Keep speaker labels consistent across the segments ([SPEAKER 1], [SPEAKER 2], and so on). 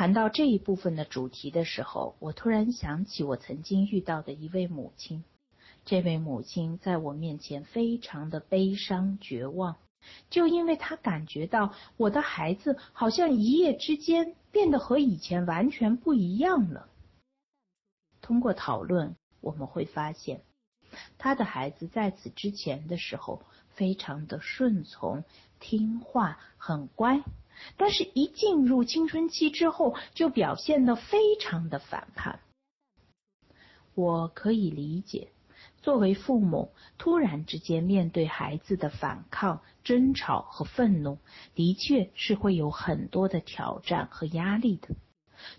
[SPEAKER 1] 谈到这一部分的主题的时候，我突然想起我曾经遇到的一位母亲。这位母亲在我面前非常的悲伤绝望，就因为她感觉到我的孩子好像一夜之间变得和以前完全不一样了。通过讨论，我们会发现，他的孩子在此之前的时候非常的顺从、听话、很乖，但是一进入青春期之后，就表现得非常的反叛。我可以理解。作为父母，突然之间面对孩子的反抗、争吵和愤怒，的确是会有很多的挑战和压力的。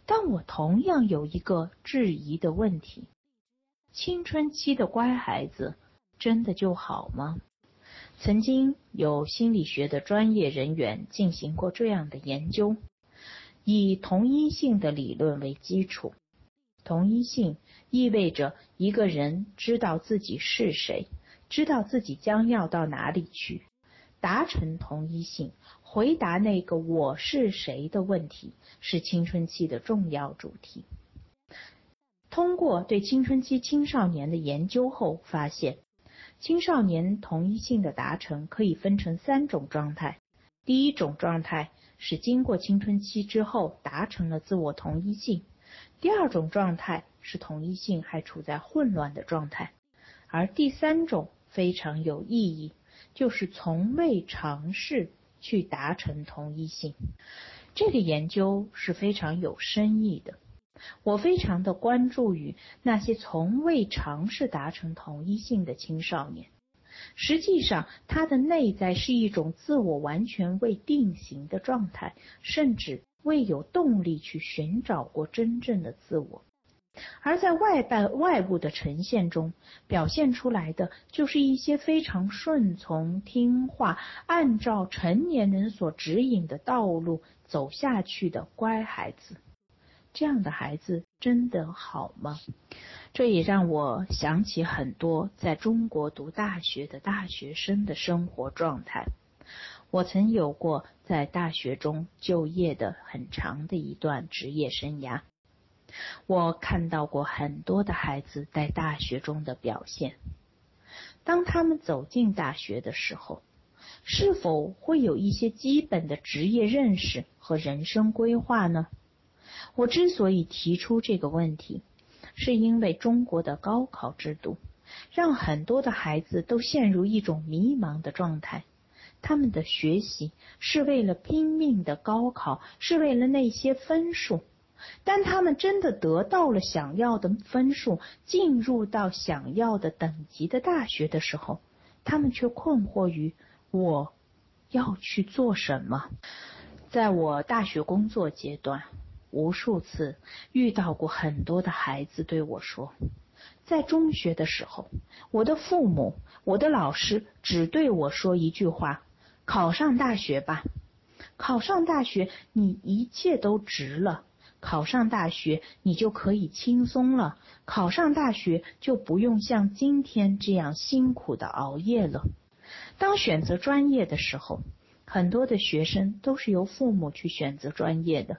[SPEAKER 1] 但我同样有一个质疑的问题：青春期的乖孩子真的就好吗？曾经有心理学的专业人员进行过这样的研究，以同一性的理论为基础。同一性意味着一个人知道自己是谁，知道自己将要到哪里去。达成同一性，回答那个“我是谁”的问题，是青春期的重要主题。通过对青春期青少年的研究后发现，青少年同一性的达成可以分成三种状态。第一种状态是经过青春期之后达成了自我同一性。第二种状态是同一性还处在混乱的状态，而第三种非常有意义，就是从未尝试去达成同一性。这个研究是非常有深意的，我非常的关注于那些从未尝试达成同一性的青少年。实际上，他的内在是一种自我完全未定型的状态，甚至。未有动力去寻找过真正的自我，而在外在外部的呈现中表现出来的，就是一些非常顺从、听话、按照成年人所指引的道路走下去的乖孩子。这样的孩子真的好吗？这也让我想起很多在中国读大学的大学生的生活状态。我曾有过在大学中就业的很长的一段职业生涯，我看到过很多的孩子在大学中的表现。当他们走进大学的时候，是否会有一些基本的职业认识和人生规划呢？我之所以提出这个问题，是因为中国的高考制度让很多的孩子都陷入一种迷茫的状态。他们的学习是为了拼命的高考，是为了那些分数。当他们真的得到了想要的分数，进入到想要的等级的大学的时候，他们却困惑于我要去做什么。在我大学工作阶段，无数次遇到过很多的孩子对我说。在中学的时候，我的父母、我的老师只对我说一句话：“考上大学吧，考上大学，你一切都值了；考上大学，你就可以轻松了；考上大学，就不用像今天这样辛苦的熬夜了。”当选择专业的时候，很多的学生都是由父母去选择专业的，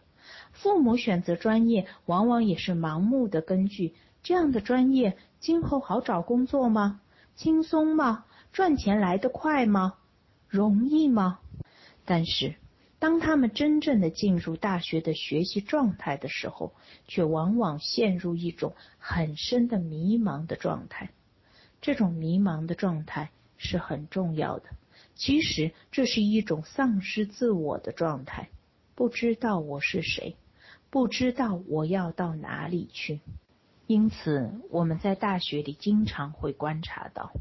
[SPEAKER 1] 父母选择专业，往往也是盲目的根据。这样的专业今后好找工作吗？轻松吗？赚钱来得快吗？容易吗？但是，当他们真正的进入大学的学习状态的时候，却往往陷入一种很深的迷茫的状态。这种迷茫的状态是很重要的。其实，这是一种丧失自我的状态，不知道我是谁，不知道我要到哪里去。因此，我们在大学里经常会观察到，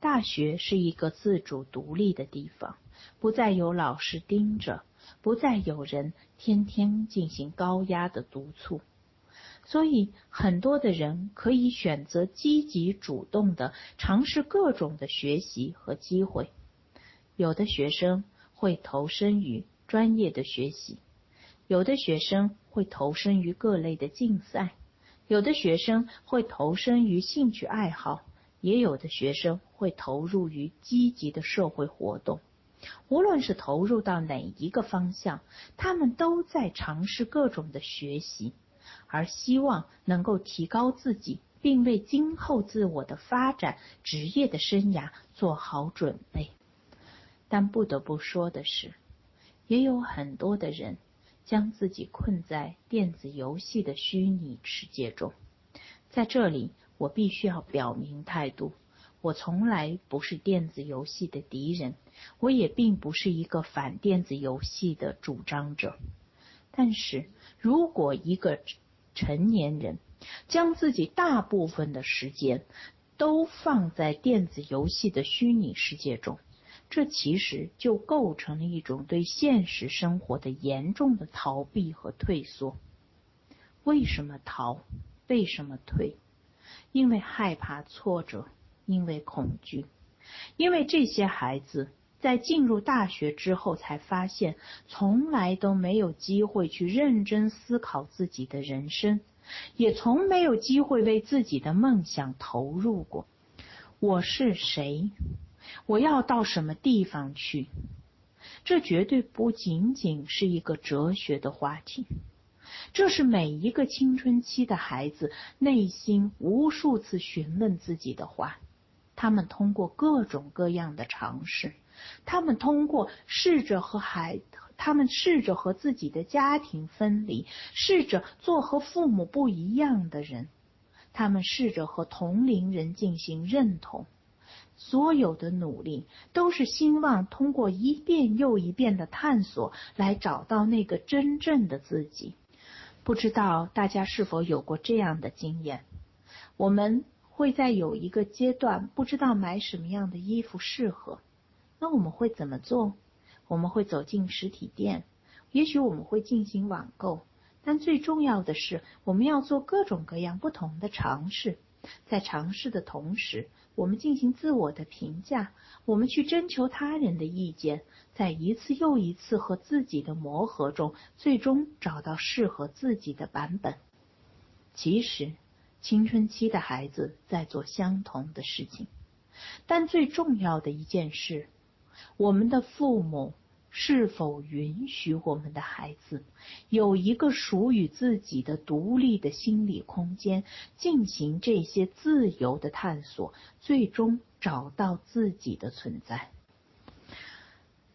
[SPEAKER 1] 大学是一个自主独立的地方，不再有老师盯着，不再有人天天进行高压的督促，所以很多的人可以选择积极主动的尝试各种的学习和机会。有的学生会投身于专业的学习，有的学生会投身于各类的竞赛。有的学生会投身于兴趣爱好，也有的学生会投入于积极的社会活动。无论是投入到哪一个方向，他们都在尝试各种的学习，而希望能够提高自己，并为今后自我的发展、职业的生涯做好准备。但不得不说的是，也有很多的人将自己困在电子游戏的虚拟世界中。在这里，我必须要表明态度。我从来不是电子游戏的敌人，我也并不是一个反电子游戏的主张者。但是如果一个成年人将自己大部分的时间都放在电子游戏的虚拟世界中，这其实就构成了一种对现实生活的严重的逃避和退缩。为什么逃？为什么退？因为害怕挫折。因为恐惧，因为这些孩子在进入大学之后才发现，从来都没有机会去认真思考自己的人生，也从没有机会为自己的梦想投入过。我是谁？我要到什么地方去？这绝对不仅仅是一个哲学的话题，这是每一个青春期的孩子内心无数次询问自己的话。他们通过各种各样的尝试，他们通过试着和孩，他们试着和自己的家庭分离，试着做和父母不一样的人，他们试着和同龄人进行认同。所有的努力都是希望通过一遍又一遍的探索来找到那个真正的自己。不知道大家是否有过这样的经验？我们。会在有一个阶段不知道买什么样的衣服适合，那我们会怎么做？我们会走进实体店，也许我们会进行网购，但最重要的是，我们要做各种各样不同的尝试。在尝试的同时，我们进行自我的评价，我们去征求他人的意见，在一次又一次和自己的磨合中，最终找到适合自己的版本。其实。青春期的孩子在做相同的事情，但最重要的一件事，我们的父母是否允许我们的孩子有一个属于自己的独立的心理空间，进行这些自由的探索，最终找到自己的存在。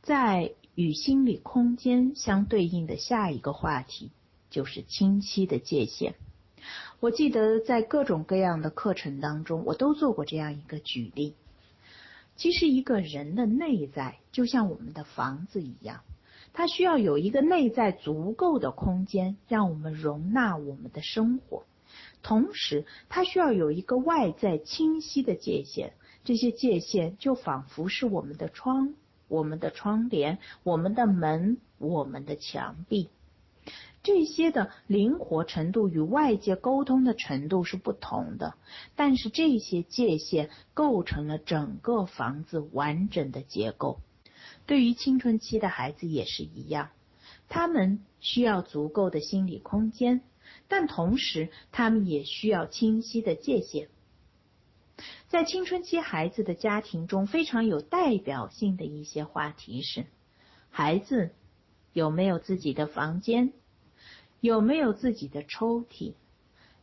[SPEAKER 1] 在与心理空间相对应的下一个话题，就是清晰的界限。我记得在各种各样的课程当中，我都做过这样一个举例。其实一个人的内在就像我们的房子一样，它需要有一个内在足够的空间，让我们容纳我们的生活。同时，它需要有一个外在清晰的界限。这些界限就仿佛是我们的窗、我们的窗帘、我们的门、我们的墙壁。这些的灵活程度与外界沟通的程度是不同的，但是这些界限构成了整个房子完整的结构。对于青春期的孩子也是一样，他们需要足够的心理空间，但同时他们也需要清晰的界限。在青春期孩子的家庭中，非常有代表性的一些话题是：孩子有没有自己的房间？有没有自己的抽屉？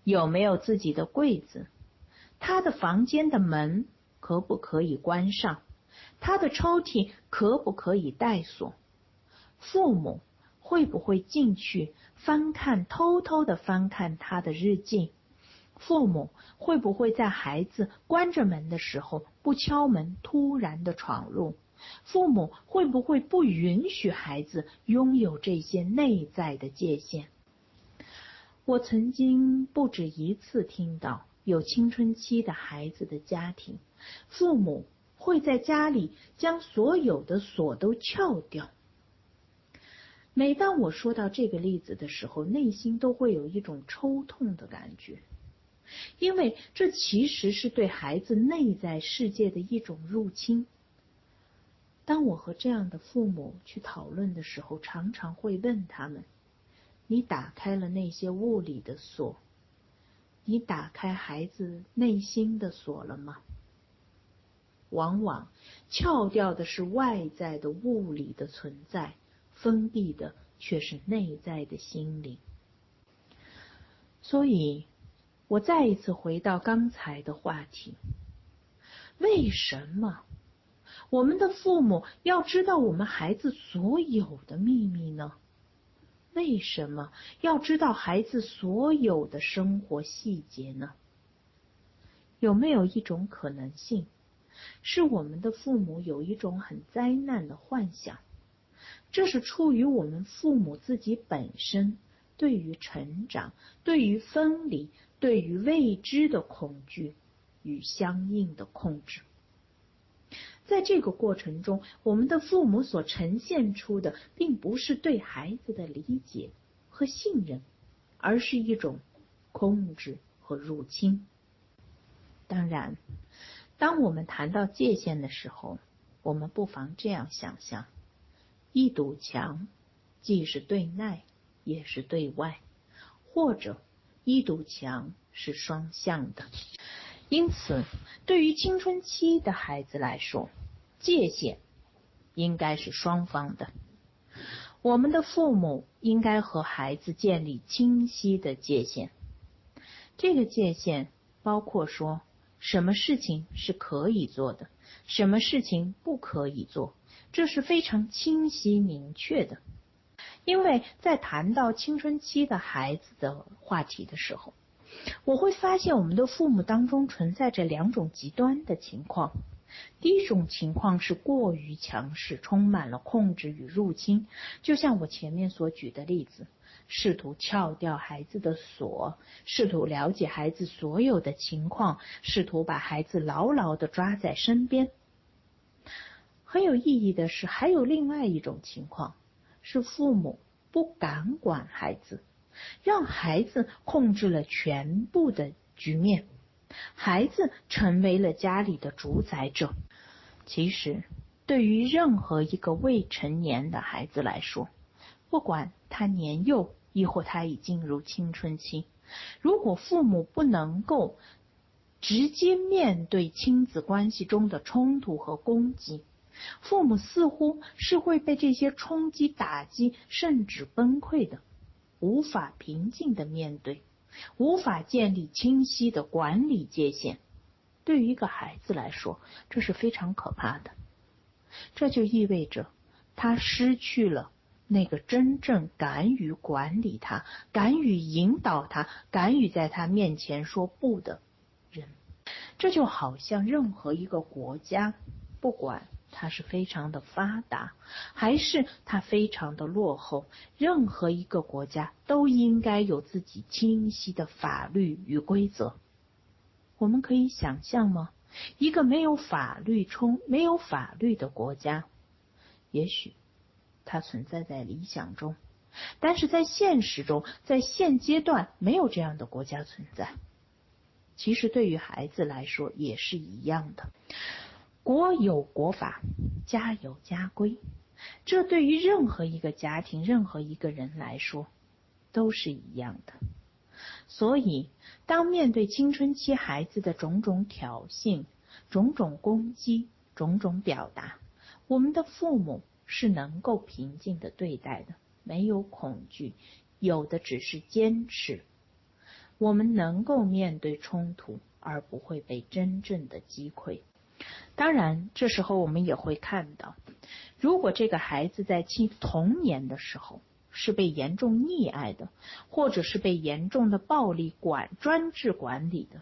[SPEAKER 1] 有没有自己的柜子？他的房间的门可不可以关上？他的抽屉可不可以带锁？父母会不会进去翻看，偷偷的翻看他的日记？父母会不会在孩子关着门的时候不敲门，突然的闯入？父母会不会不允许孩子拥有这些内在的界限？我曾经不止一次听到有青春期的孩子的家庭，父母会在家里将所有的锁都撬掉。每当我说到这个例子的时候，内心都会有一种抽痛的感觉，因为这其实是对孩子内在世界的一种入侵。当我和这样的父母去讨论的时候，常常会问他们。你打开了那些物理的锁，你打开孩子内心的锁了吗？往往撬掉的是外在的物理的存在，封闭的却是内在的心灵。所以，我再一次回到刚才的话题：为什么我们的父母要知道我们孩子所有的秘密呢？为什么要知道孩子所有的生活细节呢？有没有一种可能性，是我们的父母有一种很灾难的幻想？这是出于我们父母自己本身对于成长、对于分离、对于未知的恐惧与相应的控制。在这个过程中，我们的父母所呈现出的，并不是对孩子的理解和信任，而是一种控制和入侵。当然，当我们谈到界限的时候，我们不妨这样想象：一堵墙既是对内，也是对外，或者一堵墙是双向的。因此，对于青春期的孩子来说，界限应该是双方的。我们的父母应该和孩子建立清晰的界限。这个界限包括说。什么事情是可以做的，什么事情不可以做，这是非常清晰明确的。因为在谈到青春期的孩子的话题的时候，我会发现我们的父母当中存在着两种极端的情况。第一种情况是过于强势，充满了控制与入侵，就像我前面所举的例子。试图撬掉孩子的锁，试图了解孩子所有的情况，试图把孩子牢牢的抓在身边。很有意义的是，还有另外一种情况，是父母不敢管孩子，让孩子控制了全部的局面，孩子成为了家里的主宰者。其实，对于任何一个未成年的孩子来说，不管他年幼，亦或他已进入青春期，如果父母不能够直接面对亲子关系中的冲突和攻击，父母似乎是会被这些冲击打击，甚至崩溃的，无法平静的面对，无法建立清晰的管理界限。对于一个孩子来说，这是非常可怕的。这就意味着他失去了。那个真正敢于管理他、敢于引导他、敢于在他面前说不的人，这就好像任何一个国家，不管它是非常的发达，还是它非常的落后，任何一个国家都应该有自己清晰的法律与规则。我们可以想象吗？一个没有法律冲、没有法律的国家，也许。它存在在理想中，但是在现实中，在现阶段没有这样的国家存在。其实对于孩子来说也是一样的，国有国法，家有家规，这对于任何一个家庭、任何一个人来说都是一样的。所以，当面对青春期孩子的种种挑衅、种种攻击、种种表达，我们的父母。是能够平静的对待的，没有恐惧，有的只是坚持。我们能够面对冲突，而不会被真正的击溃。当然，这时候我们也会看到，如果这个孩子在青童年的时候是被严重溺爱的，或者是被严重的暴力管专制管理的，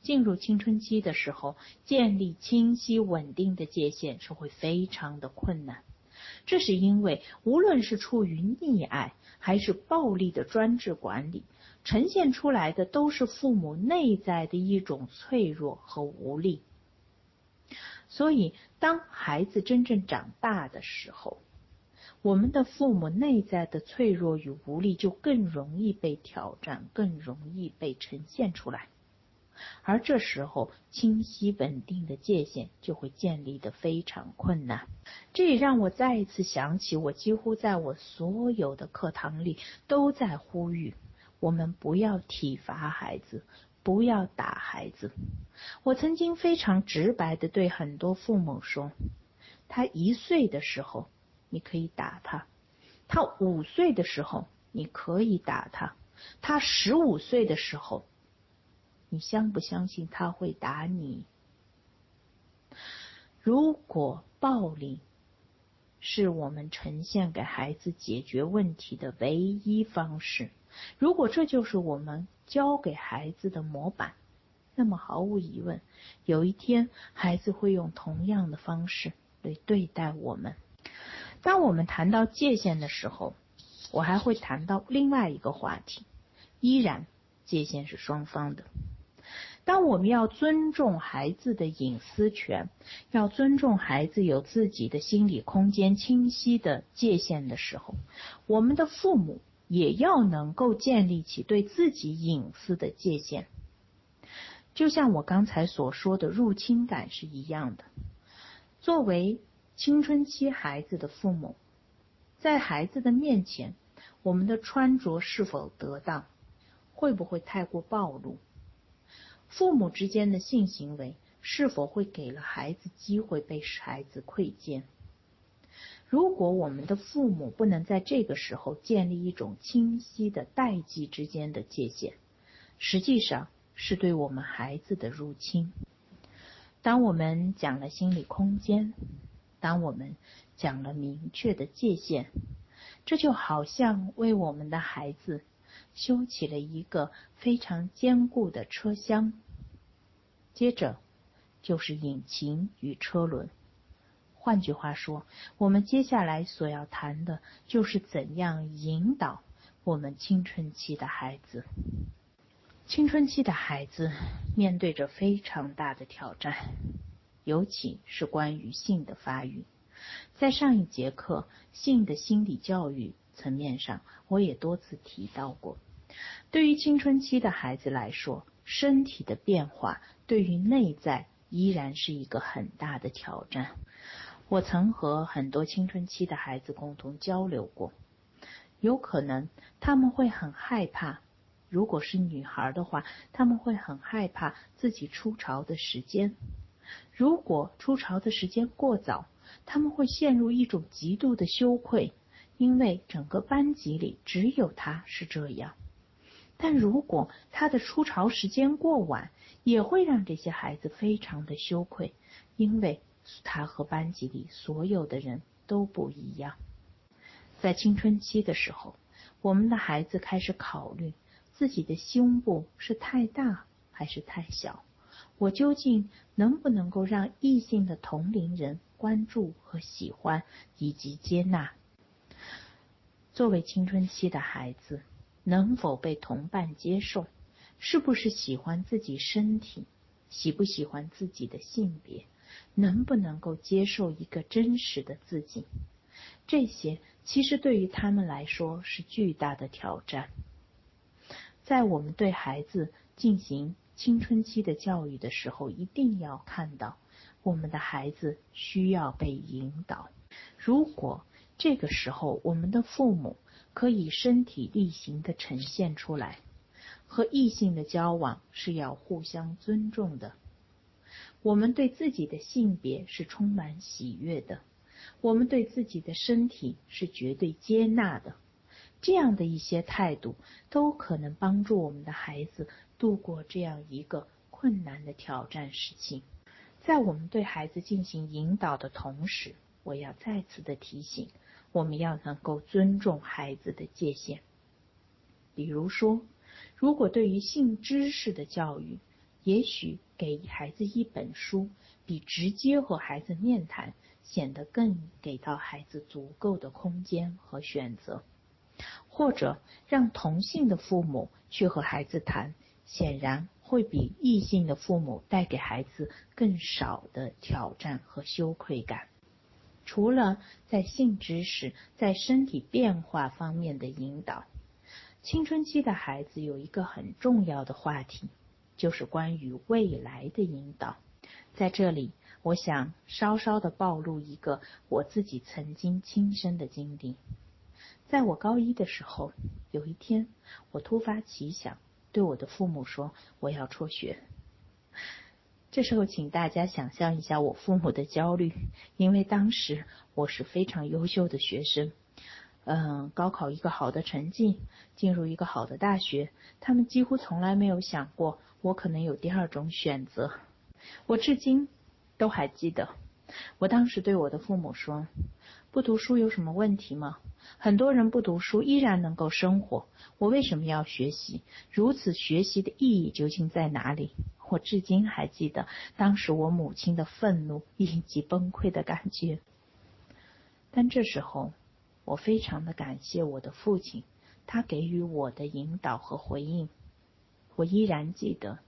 [SPEAKER 1] 进入青春期的时候，建立清晰稳定的界限是会非常的困难。这是因为，无论是出于溺爱还是暴力的专制管理，呈现出来的都是父母内在的一种脆弱和无力。所以，当孩子真正长大的时候，我们的父母内在的脆弱与无力就更容易被挑战，更容易被呈现出来。而这时候，清晰稳定的界限就会建立的非常困难。这也让我再一次想起，我几乎在我所有的课堂里都在呼吁：我们不要体罚孩子，不要打孩子。我曾经非常直白的对很多父母说：他一岁的时候，你可以打他；他五岁的时候，你可以打他；他十五岁的时候，你相不相信他会打你？如果暴力是我们呈现给孩子解决问题的唯一方式，如果这就是我们教给孩子的模板，那么毫无疑问，有一天孩子会用同样的方式来对待我们。当我们谈到界限的时候，我还会谈到另外一个话题，依然界限是双方的。当我们要尊重孩子的隐私权，要尊重孩子有自己的心理空间、清晰的界限的时候，我们的父母也要能够建立起对自己隐私的界限。就像我刚才所说的入侵感是一样的。作为青春期孩子的父母，在孩子的面前，我们的穿着是否得当，会不会太过暴露？父母之间的性行为是否会给了孩子机会被孩子窥见？如果我们的父母不能在这个时候建立一种清晰的代际之间的界限，实际上是对我们孩子的入侵。当我们讲了心理空间，当我们讲了明确的界限，这就好像为我们的孩子。修起了一个非常坚固的车厢，接着就是引擎与车轮。换句话说，我们接下来所要谈的就是怎样引导我们青春期的孩子。青春期的孩子面对着非常大的挑战，尤其是关于性的发育。在上一节课性的心理教育。层面上，我也多次提到过，对于青春期的孩子来说，身体的变化对于内在依然是一个很大的挑战。我曾和很多青春期的孩子共同交流过，有可能他们会很害怕，如果是女孩的话，他们会很害怕自己出潮的时间；如果出潮的时间过早，他们会陷入一种极度的羞愧。因为整个班级里只有他是这样，但如果他的出巢时间过晚，也会让这些孩子非常的羞愧，因为他和班级里所有的人都不一样。在青春期的时候，我们的孩子开始考虑自己的胸部是太大还是太小，我究竟能不能够让异性的同龄人关注和喜欢以及接纳？作为青春期的孩子，能否被同伴接受？是不是喜欢自己身体？喜不喜欢自己的性别？能不能够接受一个真实的自己？这些其实对于他们来说是巨大的挑战。在我们对孩子进行青春期的教育的时候，一定要看到，我们的孩子需要被引导。如果这个时候，我们的父母可以身体力行的呈现出来，和异性的交往是要互相尊重的。我们对自己的性别是充满喜悦的，我们对自己的身体是绝对接纳的。这样的一些态度，都可能帮助我们的孩子度过这样一个困难的挑战时期。在我们对孩子进行引导的同时，我要再次的提醒。我们要能够尊重孩子的界限，比如说，如果对于性知识的教育，也许给孩子一本书，比直接和孩子面谈显得更给到孩子足够的空间和选择，或者让同性的父母去和孩子谈，显然会比异性的父母带给孩子更少的挑战和羞愧感。除了在性知识、在身体变化方面的引导，青春期的孩子有一个很重要的话题，就是关于未来的引导。在这里，我想稍稍的暴露一个我自己曾经亲身的经历。在我高一的时候，有一天我突发奇想，对我的父母说我要辍学。这时候，请大家想象一下我父母的焦虑，因为当时我是非常优秀的学生，嗯，高考一个好的成绩，进入一个好的大学，他们几乎从来没有想过我可能有第二种选择。我至今都还记得，我当时对我的父母说：“不读书有什么问题吗？很多人不读书依然能够生活，我为什么要学习？如此学习的意义究竟在哪里？”我至今还记得当时我母亲的愤怒以及崩溃的感觉，但这时候我非常的感谢我的父亲，他给予我的引导和回应。我依然记得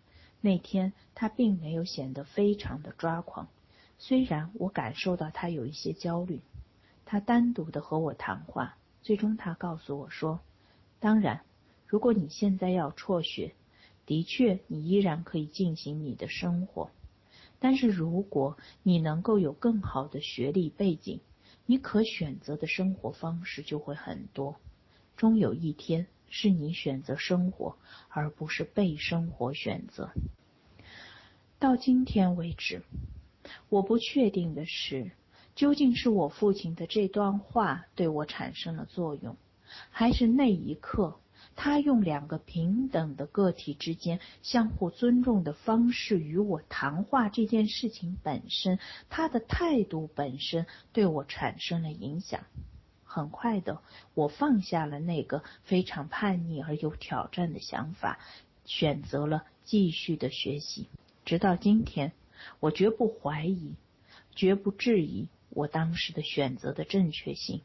[SPEAKER 1] 那天他并没有显得非常的抓狂，虽然我感受到他有一些焦虑。他单独的和我谈话，最终他告诉我说：“当然，如果你现在要辍学。”的确，你依然可以进行你的生活，但是如果你能够有更好的学历背景，你可选择的生活方式就会很多。终有一天，是你选择生活，而不是被生活选择。到今天为止，我不确定的是，究竟是我父亲的这段话对我产生了作用，还是那一刻。他用两个平等的个体之间相互尊重的方式与我谈话，这件事情本身，他的态度本身对我产生了影响。很快的，我放下了那个非常叛逆而有挑战的想法，选择了继续的学习。直到今天，我绝不怀疑，绝不质疑。我当时的选择的正确性，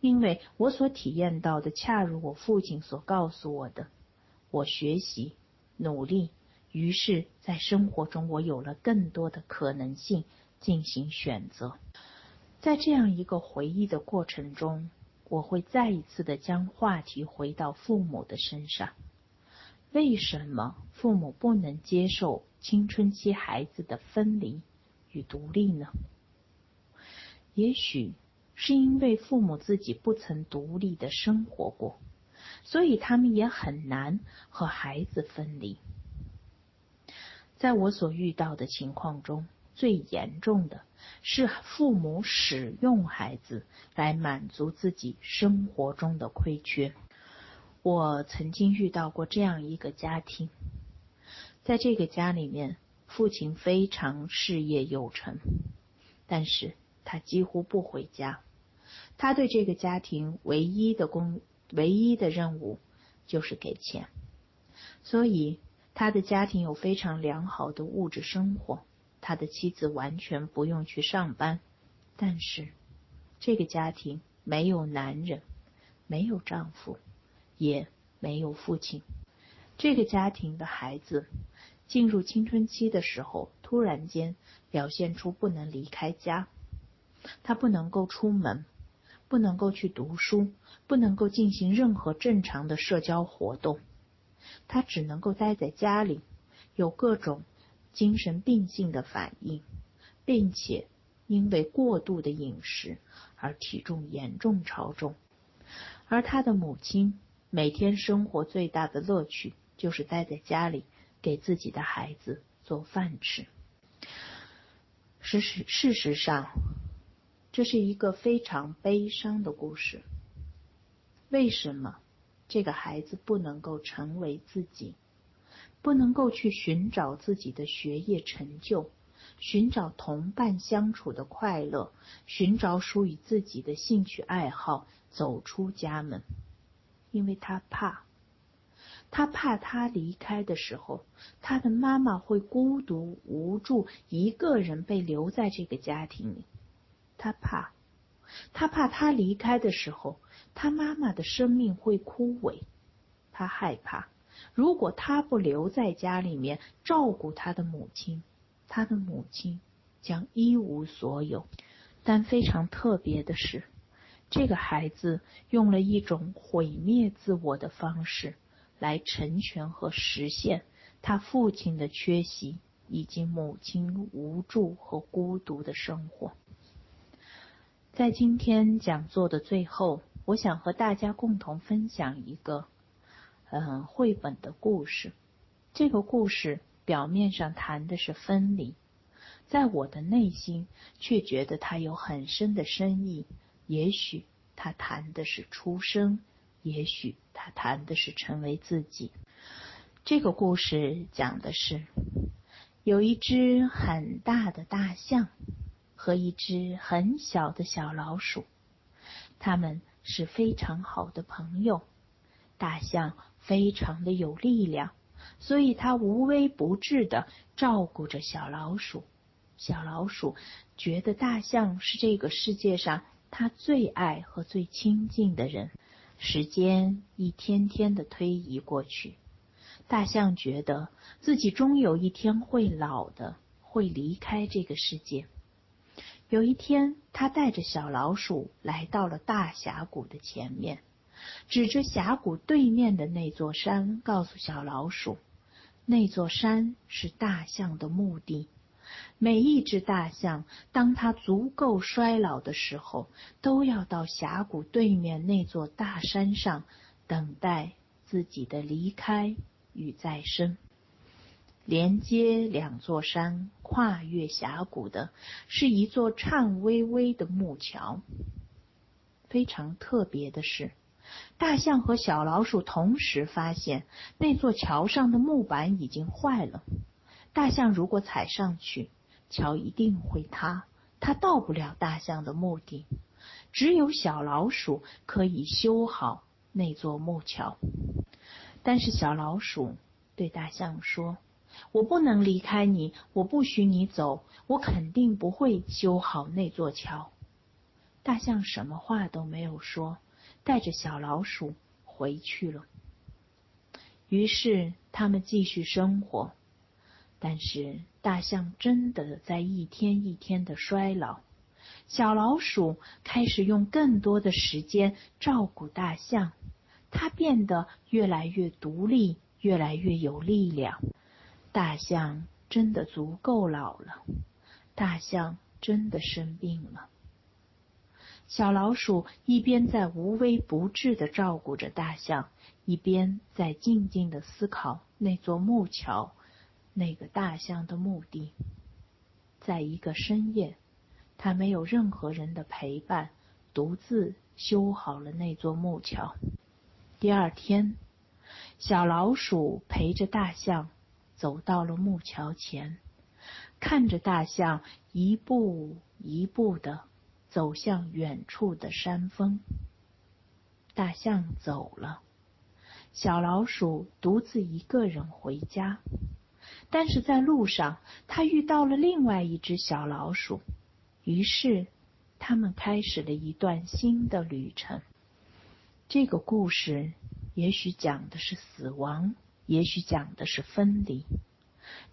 [SPEAKER 1] 因为我所体验到的恰如我父亲所告诉我的。我学习、努力，于是，在生活中我有了更多的可能性进行选择。在这样一个回忆的过程中，我会再一次的将话题回到父母的身上。为什么父母不能接受青春期孩子的分离与独立呢？也许是因为父母自己不曾独立的生活过，所以他们也很难和孩子分离。在我所遇到的情况中，最严重的是父母使用孩子来满足自己生活中的亏缺。我曾经遇到过这样一个家庭，在这个家里面，父亲非常事业有成，但是。他几乎不回家，他对这个家庭唯一的工、唯一的任务就是给钱，所以他的家庭有非常良好的物质生活，他的妻子完全不用去上班，但是这个家庭没有男人，没有丈夫，也没有父亲。这个家庭的孩子进入青春期的时候，突然间表现出不能离开家。他不能够出门，不能够去读书，不能够进行任何正常的社交活动，他只能够待在家里，有各种精神病性的反应，并且因为过度的饮食而体重严重超重。而他的母亲每天生活最大的乐趣就是待在家里给自己的孩子做饭吃。事实事实上。这是一个非常悲伤的故事。为什么这个孩子不能够成为自己，不能够去寻找自己的学业成就，寻找同伴相处的快乐，寻找属于自己的兴趣爱好，走出家门？因为他怕，他怕他离开的时候，他的妈妈会孤独无助，一个人被留在这个家庭里。他怕，他怕他离开的时候，他妈妈的生命会枯萎。他害怕，如果他不留在家里面照顾他的母亲，他的母亲将一无所有。但非常特别的是，这个孩子用了一种毁灭自我的方式来成全和实现他父亲的缺席以及母亲无助和孤独的生活。在今天讲座的最后，我想和大家共同分享一个，嗯绘本的故事。这个故事表面上谈的是分离，在我的内心却觉得它有很深的深意。也许它谈的是出生，也许它谈的是成为自己。这个故事讲的是，有一只很大的大象和一只很小的小老鼠，他们是非常好的朋友。大象非常的有力量，所以它无微不至的照顾着小老鼠。小老鼠觉得大象是这个世界上它最爱和最亲近的人。时间一天天的推移过去。大象觉得自己终有一天会老的，会离开这个世界。有一天，他带着小老鼠来到了大峡谷的前面，指着峡谷对面的那座山，告诉小老鼠：“那座山是大象的墓地。每一只大象，当它足够衰老的时候，都要到峡谷对面那座大山上，等待自己的离开。”与再生，连接两座山、跨越峡谷的，是一座颤巍巍的木桥。非常特别的是，大象和小老鼠同时发现那座桥上的木板已经坏了。大象如果踩上去，桥一定会塌，它到不了大象的目的。只有小老鼠可以修好那座木桥。但是小老鼠对大象说：“我不能离开你，我不许你走，我肯定不会修好那座桥。”大象什么话都没有说，带着小老鼠回去了。于是他们继续生活，但是大象真的在一天一天的衰老，小老鼠开始用更多的时间照顾大象。它变得越来越独立，越来越有力量。大象真的足够老了，大象真的生病了。小老鼠一边在无微不至的照顾着大象，一边在静静的思考那座木桥，那个大象的墓地。在一个深夜，它没有任何人的陪伴，独自修好了那座木桥。第二天，小老鼠陪着大象走到了木桥前，看着大象一步一步的走向远处的山峰。大象走了，小老鼠独自一个人回家。但是在路上，它遇到了另外一只小老鼠，于是他们开始了一段新的旅程。这个故事也许讲的是死亡，也许讲的是分离，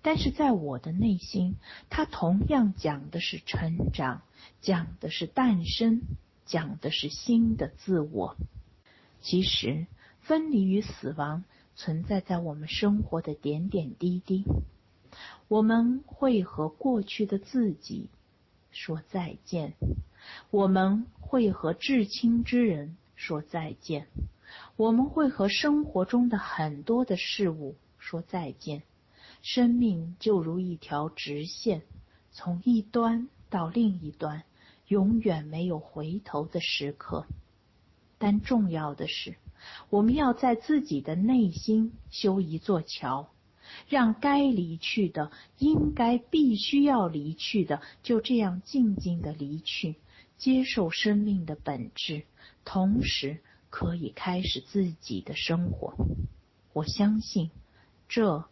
[SPEAKER 1] 但是在我的内心，它同样讲的是成长，讲的是诞生，讲的是新的自我。其实，分离与死亡存在在我们生活的点点滴滴。我们会和过去的自己说再见，我们会和至亲之人。说再见，我们会和生活中的很多的事物说再见。生命就如一条直线，从一端到另一端，永远没有回头的时刻。但重要的是，我们要在自己的内心修一座桥，让该离去的、应该必须要离去的，就这样静静的离去。接受生命的本质，同时可以开始自己的生活。我相信，这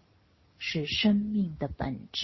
[SPEAKER 1] 是生命的本质。